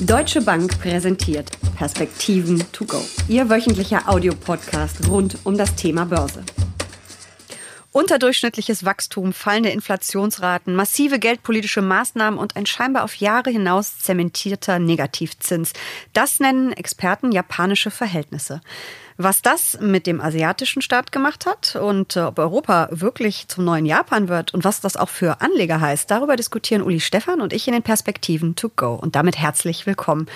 Deutsche Bank präsentiert Perspektiven to go. Ihr wöchentlicher Audiopodcast rund um das Thema Börse. Unterdurchschnittliches Wachstum, fallende Inflationsraten, massive geldpolitische Maßnahmen und ein scheinbar auf Jahre hinaus zementierter Negativzins. Das nennen Experten japanische Verhältnisse. Was das mit dem asiatischen Staat gemacht hat und äh, ob Europa wirklich zum neuen Japan wird und was das auch für Anleger heißt, darüber diskutieren Uli Stefan und ich in den Perspektiven to go. Und damit herzlich willkommen.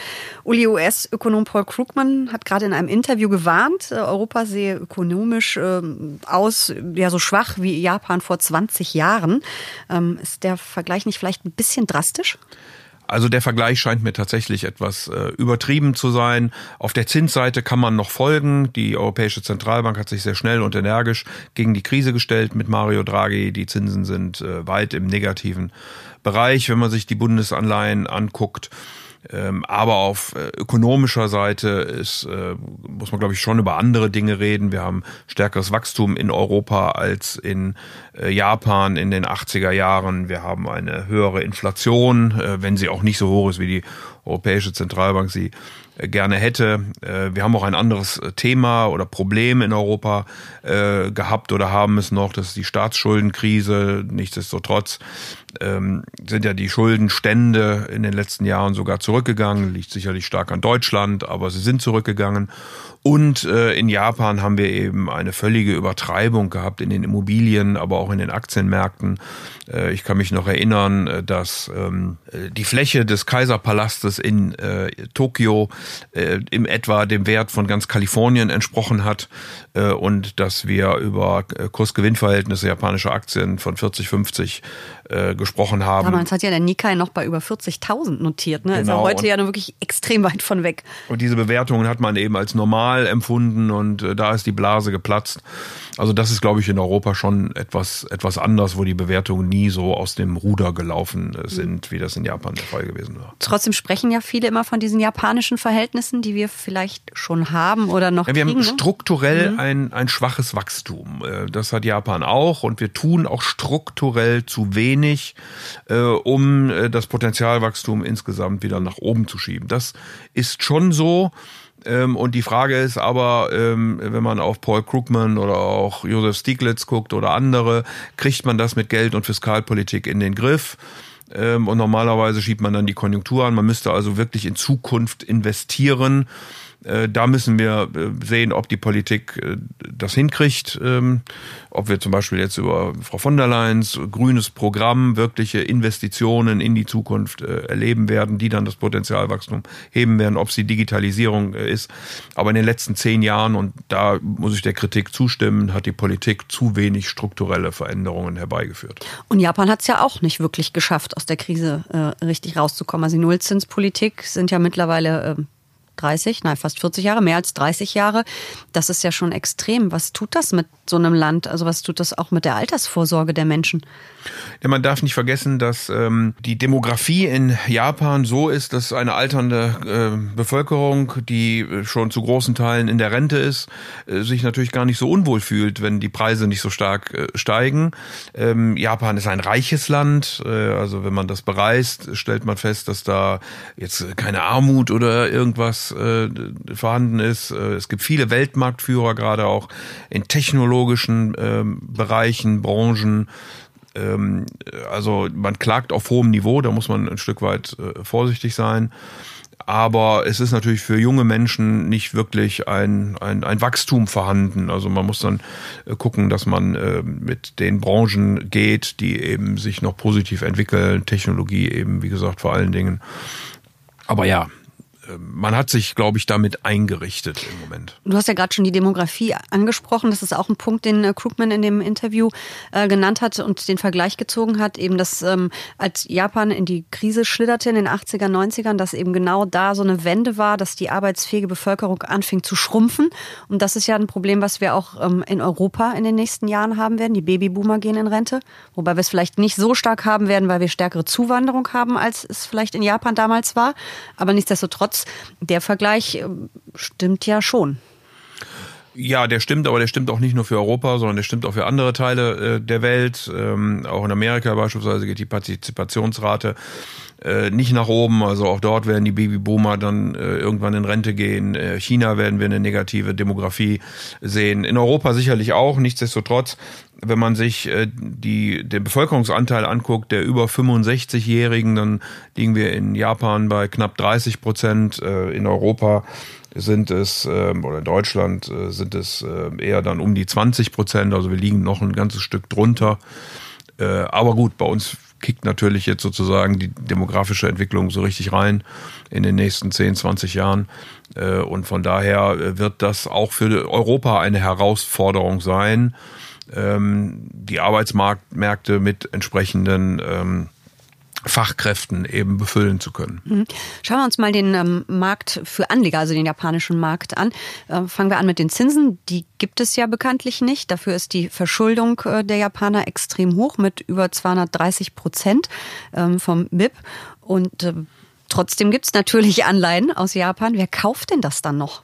Uli US-Ökonom Paul Krugman hat gerade in einem Interview gewarnt, äh, Europa sehe ökonomisch äh, aus, ja so schwach wie Japan vor 20 Jahren. Ähm, ist der Vergleich nicht vielleicht ein bisschen drastisch? Also der Vergleich scheint mir tatsächlich etwas äh, übertrieben zu sein. Auf der Zinsseite kann man noch folgen. Die Europäische Zentralbank hat sich sehr schnell und energisch gegen die Krise gestellt mit Mario Draghi. Die Zinsen sind äh, weit im negativen Bereich, wenn man sich die Bundesanleihen anguckt. Ähm, aber auf äh, ökonomischer Seite ist, äh, muss man, glaube ich, schon über andere Dinge reden. Wir haben stärkeres Wachstum in Europa als in äh, Japan in den 80er Jahren. Wir haben eine höhere Inflation, wenn sie auch nicht so hoch ist, wie die Europäische Zentralbank sie gerne hätte. Wir haben auch ein anderes Thema oder Problem in Europa gehabt oder haben es noch, das ist die Staatsschuldenkrise. Nichtsdestotrotz ähm, sind ja die Schuldenstände in den letzten Jahren sogar zurückgegangen. Liegt sicherlich stark an Deutschland, aber sie sind zurückgegangen. Und äh, in Japan haben wir eben eine völlige Übertreibung gehabt in den Immobilien, aber auch in den Aktienmärkten. Äh, ich kann mich noch erinnern, äh, dass ähm, die Fläche des Kaiserpalastes in äh, Tokio äh, im etwa dem Wert von ganz Kalifornien entsprochen hat äh, und dass wir über äh, Kursgewinnverhältnisse japanischer Aktien von 40, 50 äh, gesprochen haben. Damals hat ja der Nikkei noch bei über 40.000 notiert. Ne? Genau. Ist heute ja nur wirklich extrem weit von weg. Und diese Bewertungen hat man eben als normal empfunden und äh, da ist die Blase geplatzt. Also das ist, glaube ich, in Europa schon etwas, etwas anders, wo die Bewertungen nie so aus dem Ruder gelaufen äh, sind, wie das in Japan der Fall gewesen war. Trotzdem sprechen ja viele immer von diesen japanischen Verhältnissen, die wir vielleicht schon haben oder noch ja, wir kriegen. haben ne? strukturell mhm. ein, ein schwaches Wachstum. Äh, das hat Japan auch und wir tun auch strukturell zu wenig, um das Potenzialwachstum insgesamt wieder nach oben zu schieben. Das ist schon so. Ähm, und die Frage ist aber, ähm, wenn man auf Paul Krugman oder auch Josef Stieglitz guckt oder andere, kriegt man das mit Geld- und Fiskalpolitik in den Griff? Ähm, und normalerweise schiebt man dann die Konjunktur an. Man müsste also wirklich in Zukunft investieren. Äh, da müssen wir äh, sehen, ob die Politik äh, das hinkriegt, ähm, ob wir zum Beispiel jetzt über Frau von der Leyen's grünes Programm wirkliche Investitionen in die Zukunft erleben werden, die dann das Potenzialwachstum heben werden, ob es die Digitalisierung ist. Aber in den letzten zehn Jahren, und da muss ich der Kritik zustimmen, hat die Politik zu wenig strukturelle Veränderungen herbeigeführt. Und Japan hat es ja auch nicht wirklich geschafft, aus der Krise äh, richtig rauszukommen. Also die Nullzinspolitik sind ja mittlerweile äh, 30, nein, fast 40 Jahre, mehr als 30 Jahre. Das ist ja schon extrem. Was tut das mit so einem Land? Also was tut das auch mit der Altersvorsorge der Menschen? Ja, man darf nicht vergessen, dass ähm, die Demografie in Japan so ist, dass eine alternde äh, Bevölkerung, die schon zu großen Teilen in der Rente ist, äh, sich natürlich gar nicht so unwohl fühlt, wenn die Preise nicht so stark äh, steigen. Ähm, Japan ist ein reiches Land, äh, also wenn man das bereist, stellt man fest, dass da jetzt keine Armut oder irgendwas äh, vorhanden ist. Äh, es gibt viele Weltmarktführer, gerade auch in technologischen äh, Bereichen, Branchen. Ähm, also man klagt auf hohem Niveau, da muss man ein Stück weit äh, vorsichtig sein. Aber es ist natürlich für junge Menschen nicht wirklich ein, ein, ein Wachstum vorhanden. Also man muss dann äh, gucken, dass man äh, mit den Branchen geht, die eben sich noch positiv entwickeln. Technologie eben, wie gesagt, vor allen Dingen. Aber ja, man hat sich, glaube ich, damit eingerichtet im Moment. Du hast ja gerade schon die Demografie angesprochen. Das ist auch ein Punkt, den äh, Krugman in dem Interview äh, genannt hat und den Vergleich gezogen hat, eben dass ähm, als Japan in die Krise schlitterte in den 80er, 90ern, dass eben genau da so eine Wende war, dass die arbeitsfähige Bevölkerung anfing zu schrumpfen. Und das ist ja ein Problem, was wir auch ähm, in Europa in den nächsten Jahren haben werden. Die Babyboomer gehen in Rente, wobei wir es vielleicht nicht so stark haben werden, weil wir stärkere Zuwanderung haben, als es vielleicht in Japan damals war. Aber nichtsdestotrotz der Vergleich äh, stimmt ja schon. Ja, der stimmt, aber der stimmt auch nicht nur für Europa, sondern der stimmt auch für andere Teile äh, der Welt. Ähm, auch in Amerika beispielsweise geht die Partizipationsrate äh, nicht nach oben. Also auch dort werden die Babyboomer dann äh, irgendwann in Rente gehen. Äh, China werden wir eine negative Demografie sehen. In Europa sicherlich auch. Nichtsdestotrotz, wenn man sich äh, die, den Bevölkerungsanteil anguckt, der über 65-Jährigen, dann liegen wir in Japan bei knapp 30 Prozent, äh, in Europa sind es, äh, oder in Deutschland äh, sind es äh, eher dann um die 20 Prozent, also wir liegen noch ein ganzes Stück drunter. Äh, aber gut, bei uns kickt natürlich jetzt sozusagen die demografische Entwicklung so richtig rein in den nächsten 10, 20 Jahren. Äh, und von daher wird das auch für Europa eine Herausforderung sein, ähm, die Arbeitsmärkte mit entsprechenden ähm, Fachkräften eben befüllen zu können. Mhm. Schauen wir uns mal den ähm, Markt für Anleger, also den japanischen Markt an. Äh, fangen wir an mit den Zinsen. Die gibt es ja bekanntlich nicht. Dafür ist die Verschuldung äh, der Japaner extrem hoch mit über 230 Prozent ähm, vom BIP. Und äh, trotzdem gibt es natürlich Anleihen aus Japan. Wer kauft denn das dann noch?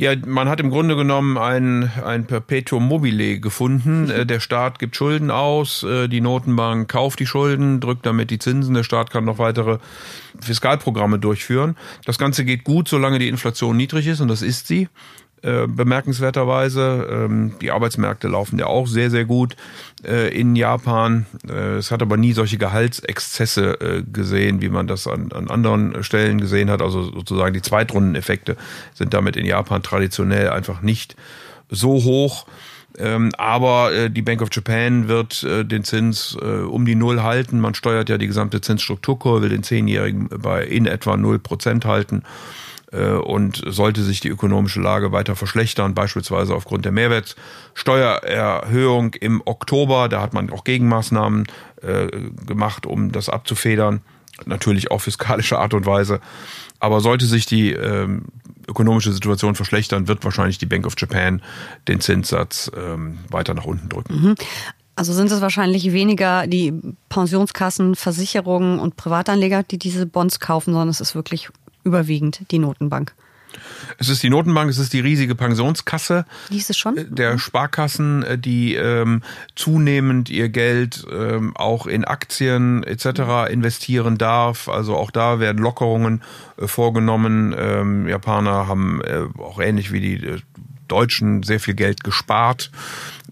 Ja, man hat im Grunde genommen ein, ein Perpetuum mobile gefunden. Mhm. Der Staat gibt Schulden aus, äh, die Notenbank kauft die Schulden, drückt damit die Zinsen, der Staat kann noch weitere Fiskalprogramme durchführen. Das Ganze geht gut, solange die Inflation niedrig ist, und das ist sie. Äh, bemerkenswerterweise. Ähm, die Arbeitsmärkte laufen ja auch sehr, sehr gut äh, in Japan. Äh, es hat aber nie solche Gehaltsexzesse gesehen, wie man das an, an anderen Stellen gesehen hat. Also sozusagen die Zweitrundeneffekte sind damit in Japan traditionell einfach nicht so hoch. Ähm, aber die Bank of Japan wird den Zins um die Null halten. Man steuert ja die gesamte Zinsstrukturkurve, will den Zehnjährigen bei in etwa null Prozent halten. Äh, und sollte sich die ökonomische Lage weiter verschlechtern, beispielsweise aufgrund der Mehrwertsteuererhöhung im Oktober, da hat man auch Gegenmaßnahmen äh, gemacht, um das abzufedern, natürlich auf fiskalische Art und Weise. Aber sollte sich die ähm, ökonomische Situation verschlechtern, wird wahrscheinlich die Bank of Japan den Zinssatz ähm, weiter nach unten drücken. Mhm. Also sind es wahrscheinlich weniger die Pensionskassen, Versicherungen und Privatanleger, die diese Bonds kaufen, sondern es ist wirklich überwiegend die Notenbank. Es ist die Notenbank, es ist die riesige Pensionskasse Hieß es schon? Äh, der Sparkassen, äh, die ähm, zunehmend ihr Geld ähm, auch in Aktien etc. investieren darf. Also auch da werden Lockerungen äh, vorgenommen. Ähm, Japaner haben äh, auch ähnlich wie die äh, Deutschen sehr viel Geld gespart.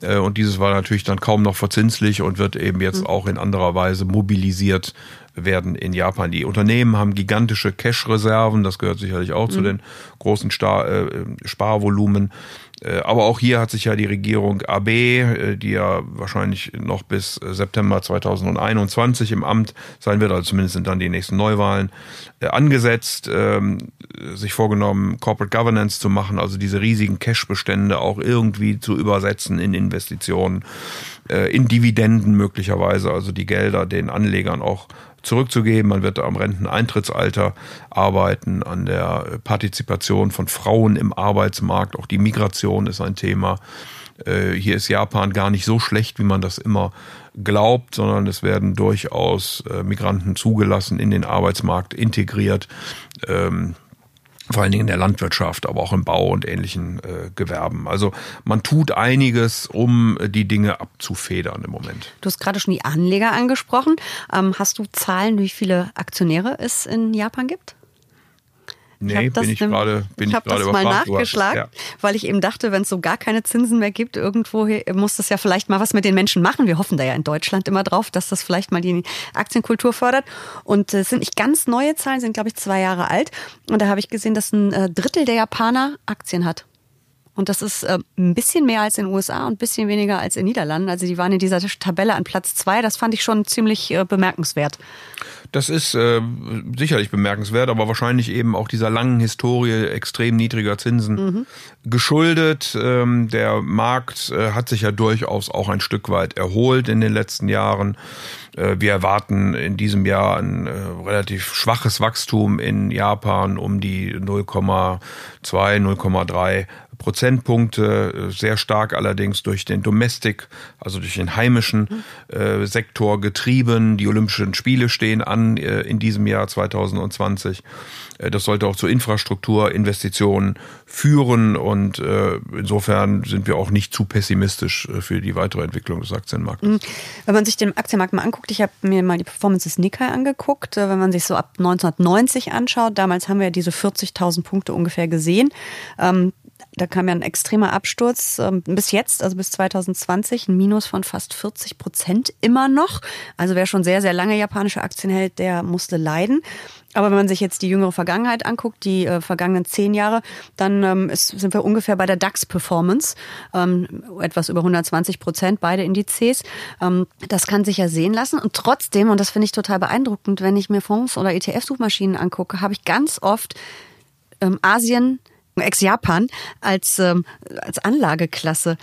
Und dieses war natürlich dann kaum noch verzinslich und wird eben jetzt mhm. auch in anderer Weise mobilisiert werden in Japan. Die Unternehmen haben gigantische Cash-Reserven, das gehört sicherlich auch mhm. zu den großen Star äh, Sparvolumen. Äh, aber auch hier hat sich ja die Regierung AB, äh, die ja wahrscheinlich noch bis September 2021 im Amt sein wird, also zumindest sind dann die nächsten Neuwahlen, äh, angesetzt, ähm, sich vorgenommen, Corporate Governance zu machen, also diese riesigen Cash-Bestände auch irgendwie zu übersetzen in Investitionen, in Dividenden möglicherweise, also die Gelder den Anlegern auch zurückzugeben. Man wird am Renteneintrittsalter arbeiten, an der Partizipation von Frauen im Arbeitsmarkt. Auch die Migration ist ein Thema. Äh, hier ist Japan gar nicht so schlecht, wie man das immer glaubt, sondern es werden durchaus äh, Migranten zugelassen, in den Arbeitsmarkt integriert. Vor allen Dingen in der Landwirtschaft, aber auch im Bau und ähnlichen äh, Gewerben. Also man tut einiges, um äh, die Dinge abzufedern im Moment. Du hast gerade schon die Anleger angesprochen. Ähm, hast du Zahlen, wie viele Aktionäre es in Japan gibt? Nee, ich bin ich gerade ich, ich das mal nachgeschlagen, ja. weil ich eben dachte, wenn es so gar keine Zinsen mehr gibt, irgendwo muss das ja vielleicht mal was mit den Menschen machen. Wir hoffen da ja in Deutschland immer drauf, dass das vielleicht mal die Aktienkultur fördert. Und es sind nicht ganz neue Zahlen, sind glaube ich zwei Jahre alt. Und da habe ich gesehen, dass ein äh, Drittel der Japaner Aktien hat. Und das ist äh, ein bisschen mehr als in den USA und ein bisschen weniger als in den Niederlanden. Also die waren in dieser Tabelle an Platz zwei. Das fand ich schon ziemlich äh, bemerkenswert. Das ist äh, sicherlich bemerkenswert, aber wahrscheinlich eben auch dieser langen Historie extrem niedriger Zinsen mhm. geschuldet. Ähm, der Markt äh, hat sich ja durchaus auch ein Stück weit erholt in den letzten Jahren. Äh, wir erwarten in diesem Jahr ein äh, relativ schwaches Wachstum in Japan um die 0,2, 0,3 Prozentpunkte, sehr stark allerdings durch den Domestic, also durch den heimischen äh, Sektor getrieben. Die Olympischen Spiele stehen an äh, in diesem Jahr 2020. Äh, das sollte auch zu Infrastrukturinvestitionen führen und äh, insofern sind wir auch nicht zu pessimistisch äh, für die weitere Entwicklung des Aktienmarktes. Mhm. Wenn man sich den Aktienmarkt mal anguckt, ich habe mir mal die Performance des Nikkei angeguckt, wenn man sich so ab 1990 anschaut, damals haben wir diese 40.000 Punkte ungefähr gesehen. Ähm, da kam ja ein extremer Absturz ähm, bis jetzt, also bis 2020, ein Minus von fast 40 Prozent immer noch. Also wer schon sehr, sehr lange japanische Aktien hält, der musste leiden. Aber wenn man sich jetzt die jüngere Vergangenheit anguckt, die äh, vergangenen zehn Jahre, dann ähm, ist, sind wir ungefähr bei der DAX-Performance, ähm, etwas über 120 Prozent, beide Indizes. Ähm, das kann sich ja sehen lassen. Und trotzdem, und das finde ich total beeindruckend, wenn ich mir Fonds oder ETF-Suchmaschinen angucke, habe ich ganz oft ähm, Asien, Ex-Japan als, ähm, als Anlageklasse.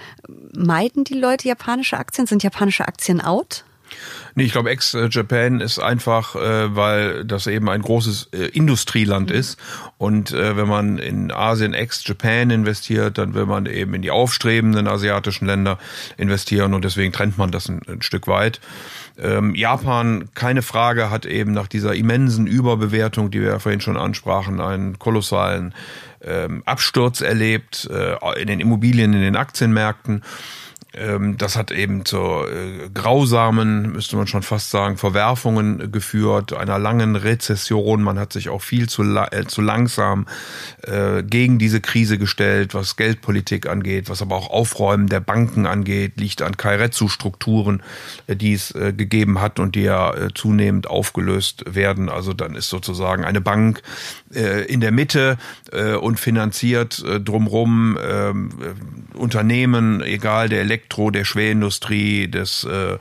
Meiden die Leute japanische Aktien? Sind japanische Aktien out? Nee, ich glaube, Ex-Japan ist einfach, äh, weil das eben ein großes äh, Industrieland mhm. ist. Und äh, wenn man in Asien Ex-Japan investiert, dann will man eben in die aufstrebenden asiatischen Länder investieren und deswegen trennt man das ein, ein Stück weit. Ähm, Japan, keine Frage, hat eben nach dieser immensen Überbewertung, die wir ja vorhin schon ansprachen, einen kolossalen ähm, Absturz erlebt äh, in den Immobilien, in den Aktienmärkten. Ähm, das hat eben zu äh, grausamen, müsste man schon fast sagen, Verwerfungen geführt, einer langen Rezession. Man hat sich auch viel zu, äh, zu langsam äh, gegen diese Krise gestellt, was Geldpolitik angeht, was aber auch Aufräumen der Banken angeht, liegt an Kairetsu-Strukturen, äh, die es äh, gegeben hat und die ja zunehmend aufgelöst werden. Also dann ist sozusagen eine Bank in der Mitte und finanziert drumrum ähm, Unternehmen, egal der Elektro Elektro, der Schwerindustrie, des, äh,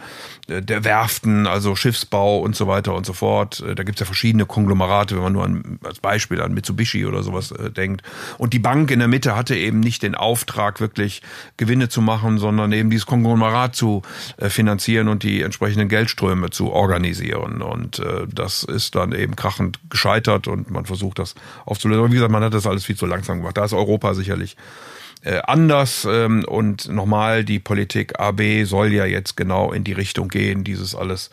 der Werften, also Schiffsbau und so weiter und so fort. Äh, da gibt's ja verschiedene Konglomerate, wenn man nur an, als Beispiel an Mitsubishi oder sowas äh, denkt. Und die Bank in der Mitte hatte eben nicht den Auftrag, wirklich Gewinne zu machen, sondern eben dieses Konglomerat zu äh, finanzieren und die entsprechenden Geldströme zu organisieren. Und äh, das ist dann eben krachend gescheitert und man versucht das aufzulösen. Aber wie gesagt, man hat das alles viel zu langsam gemacht. Da ist Europa sicherlich äh, anders. Ähm, und nochmal, die Politik AB soll ja jetzt genau in die Richtung gehen, dieses alles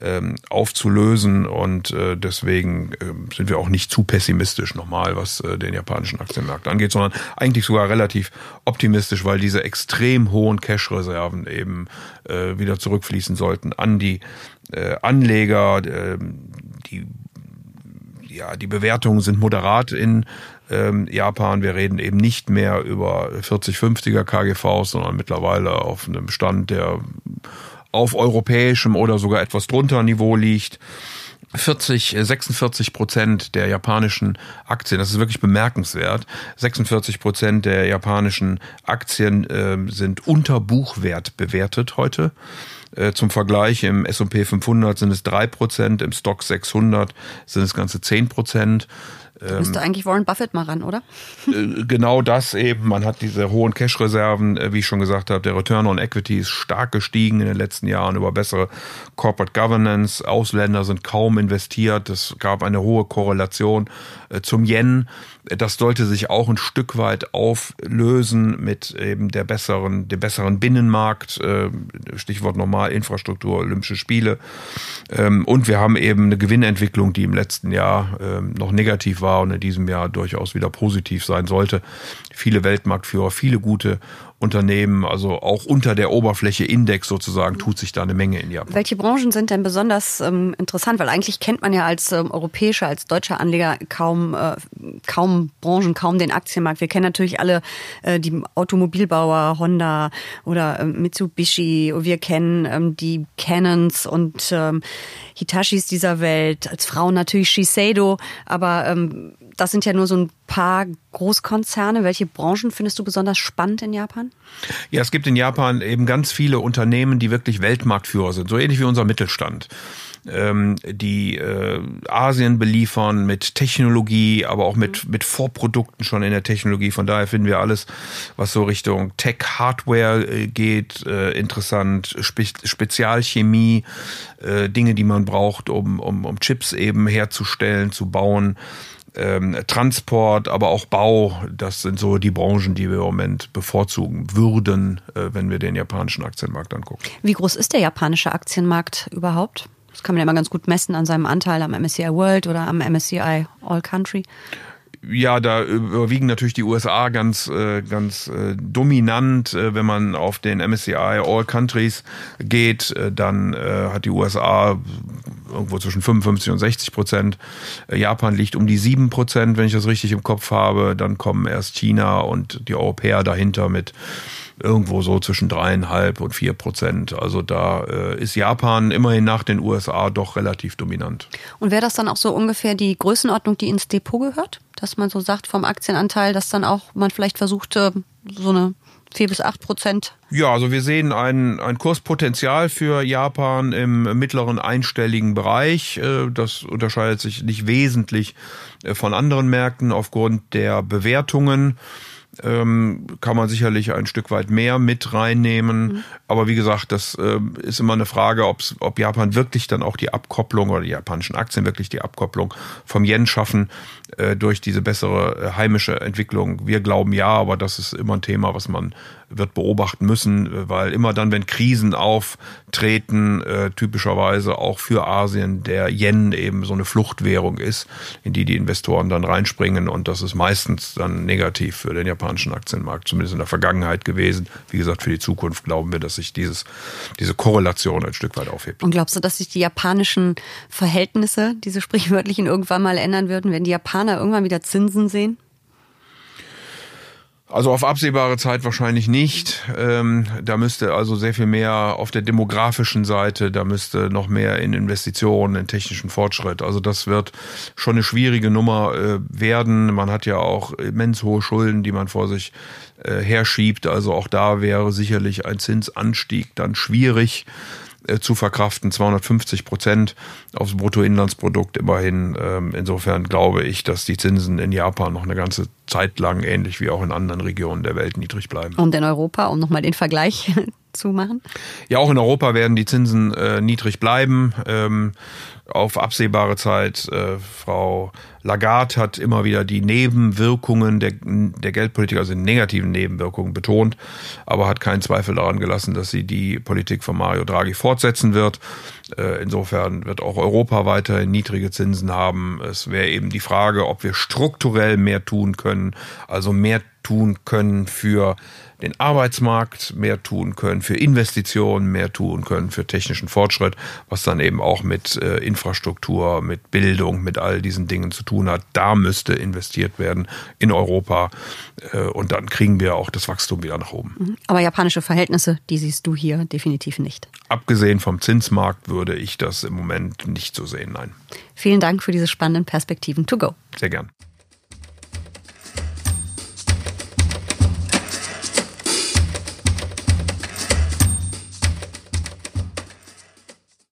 ähm, aufzulösen. Und äh, deswegen äh, sind wir auch nicht zu pessimistisch nochmal, was äh, den japanischen Aktienmarkt angeht, sondern eigentlich sogar relativ optimistisch, weil diese extrem hohen Cash-Reserven eben wieder zurückfließen sollten an die Anleger. Die ja, die Bewertungen sind moderat in ähm, Japan. Wir reden eben nicht mehr über 40, 50er KGVs, sondern mittlerweile auf einem Stand, der auf europäischem oder sogar etwas drunter Niveau liegt. 40, 46 Prozent der japanischen Aktien, das ist wirklich bemerkenswert, 46 Prozent der japanischen Aktien äh, sind unter Buchwert bewertet heute. Äh, zum Vergleich im S&P 500 sind es drei Prozent, im Stock 600 sind es ganze zehn Prozent. Ähm, Müsste eigentlich Warren Buffett mal ran, oder? Äh, genau das eben. Man hat diese hohen Cash-Reserven, äh, wie ich schon gesagt habe. Der Return on Equity ist stark gestiegen in den letzten Jahren über bessere Corporate Governance. Ausländer sind kaum investiert. Es gab eine hohe Korrelation zum Yen. Das sollte sich auch ein Stück weit auflösen mit eben der besseren, dem besseren Binnenmarkt. Stichwort normal Infrastruktur, Olympische Spiele. Ähm, und wir haben eben eine Gewinnentwicklung, die im letzten Jahr ähm, noch negativ war und in diesem Jahr durchaus wieder positiv sein sollte. Viele Weltmarktführer, viele gute Unternehmen, also auch unter der Oberfläche Index sozusagen, tut sich da eine Menge in Japan. Welche Branchen sind denn besonders ähm, interessant? Weil eigentlich kennt man ja als ähm, europäischer, als deutscher Anleger kaum, äh, kaum Branchen, kaum den Aktienmarkt. Wir kennen natürlich alle äh, die Automobilbauer, Honda oder äh, Mitsubishi. Wir kennen ähm, die Canons und ähm, Hitachis dieser Welt. Als Frauen natürlich Shiseido. Aber ähm, das sind ja nur so ein paar Großkonzerne. Welche Branchen findest du besonders spannend in Japan? Ja, es gibt in Japan eben ganz viele Unternehmen, die wirklich Weltmarktführer sind, so ähnlich wie unser Mittelstand ähm, die äh, Asien beliefern mit Technologie, aber auch mit, mit Vorprodukten schon in der Technologie. Von daher finden wir alles, was so Richtung Tech-Hardware äh, geht, äh, interessant. Spe Spezialchemie, äh, Dinge, die man braucht, um, um, um Chips eben herzustellen, zu bauen ähm, Transport, aber auch Bau. Das sind so die Branchen, die wir im Moment bevorzugen würden, äh, wenn wir den japanischen Aktienmarkt angucken. Wie groß ist der japanische Aktienmarkt überhaupt? Das kann man ja immer ganz gut messen an seinem Anteil am MSCI World oder am MSCI All Country ja, da überwiegen natürlich die USA ganz, äh, ganz äh, dominant. Äh, wenn man auf den MSCI All Countries geht, dann hat die USA irgendwo zwischen 55 und 60 Prozent. Japan liegt um die 7 Prozent, wenn ich das richtig im Kopf habe. Dann kommen erst China und die Europäer dahinter mit irgendwo so zwischen dreieinhalb und vier Prozent. Also da ist Japan immerhin nach den USA doch relativ dominant. Und wäre das dann auch so ungefähr die Größenordnung, die ins Depot gehört? Dass man so sagt vom Aktienanteil, dass dann auch man vielleicht versuchte, so eine vier bis acht Prozent. Ja, also wir sehen ein, ein Kurspotenzial für Japan im mittleren einstelligen Bereich. Äh, das unterscheidet sich nicht wesentlich äh, von anderen Märkten aufgrund der Bewertungen ähm, kann man sicherlich ein Stück weit mehr mit reinnehmen. Mhm. Aber wie gesagt, das äh, ist immer eine Frage, ob Japan wirklich dann auch die Abkopplung oder die japanischen Aktien wirklich die Abkopplung vom Yen schaffen äh, durch diese bessere äh, heimische Entwicklung. Wir glauben ja, aber das ist immer ein Thema, was man wird beobachten müssen, weil immer dann, wenn Krisen auftreten, äh, typischerweise auch für Asien der Yen eben so eine Fluchtwährung ist, in die die Investoren dann reinspringen und das ist meistens dann negativ für den japanischen Aktienmarkt, zumindest in der Vergangenheit gewesen. Wie gesagt, für die Zukunft glauben wir, dass sich dieses, diese Korrelation ein Stück weit aufhebt. Und glaubst du, dass sich die japanischen Verhältnisse, diese sprichwörtlichen, irgendwann mal ändern würden, wenn die Japaner irgendwann wieder Zinsen sehen? Also auf absehbare Zeit wahrscheinlich nicht. Ähm, da müsste also sehr viel mehr auf der demografischen Seite, da müsste noch mehr in Investitionen, in technischen Fortschritt. Also das wird schon eine schwierige Nummer äh, werden. Man hat ja auch immens hohe Schulden, die man vor sich äh, herschiebt. Also auch da wäre sicherlich ein Zinsanstieg dann schwierig. Äh, zu verkraften, 250 Prozent aufs Bruttoinlandsprodukt immerhin. Ähm, insofern glaube ich, dass die Zinsen in Japan noch eine ganze Zeit lang, ähnlich wie auch in anderen Regionen der Welt, niedrig bleiben. Und in Europa, um nochmal den Vergleich zu machen? Ja, auch in Europa werden die Zinsen äh, niedrig bleiben. Ähm, auf absehbare Zeit. Äh, Frau Lagarde hat immer wieder die Nebenwirkungen der, der Geldpolitik, also die negativen Nebenwirkungen betont, aber hat keinen Zweifel daran gelassen, dass sie die Politik von Mario Draghi fortsetzen wird. Äh, insofern wird auch Europa weiterhin niedrige Zinsen haben. Es wäre eben die Frage, ob wir strukturell mehr tun können, also mehr tun können für den Arbeitsmarkt mehr tun können, für Investitionen mehr tun können, für technischen Fortschritt, was dann eben auch mit äh, Infrastruktur, mit Bildung, mit all diesen Dingen zu tun hat. Da müsste investiert werden in Europa äh, und dann kriegen wir auch das Wachstum wieder nach oben. Mhm. Aber japanische Verhältnisse, die siehst du hier definitiv nicht. Abgesehen vom Zinsmarkt würde ich das im Moment nicht so sehen, nein. Vielen Dank für diese spannenden Perspektiven to go. Sehr gern.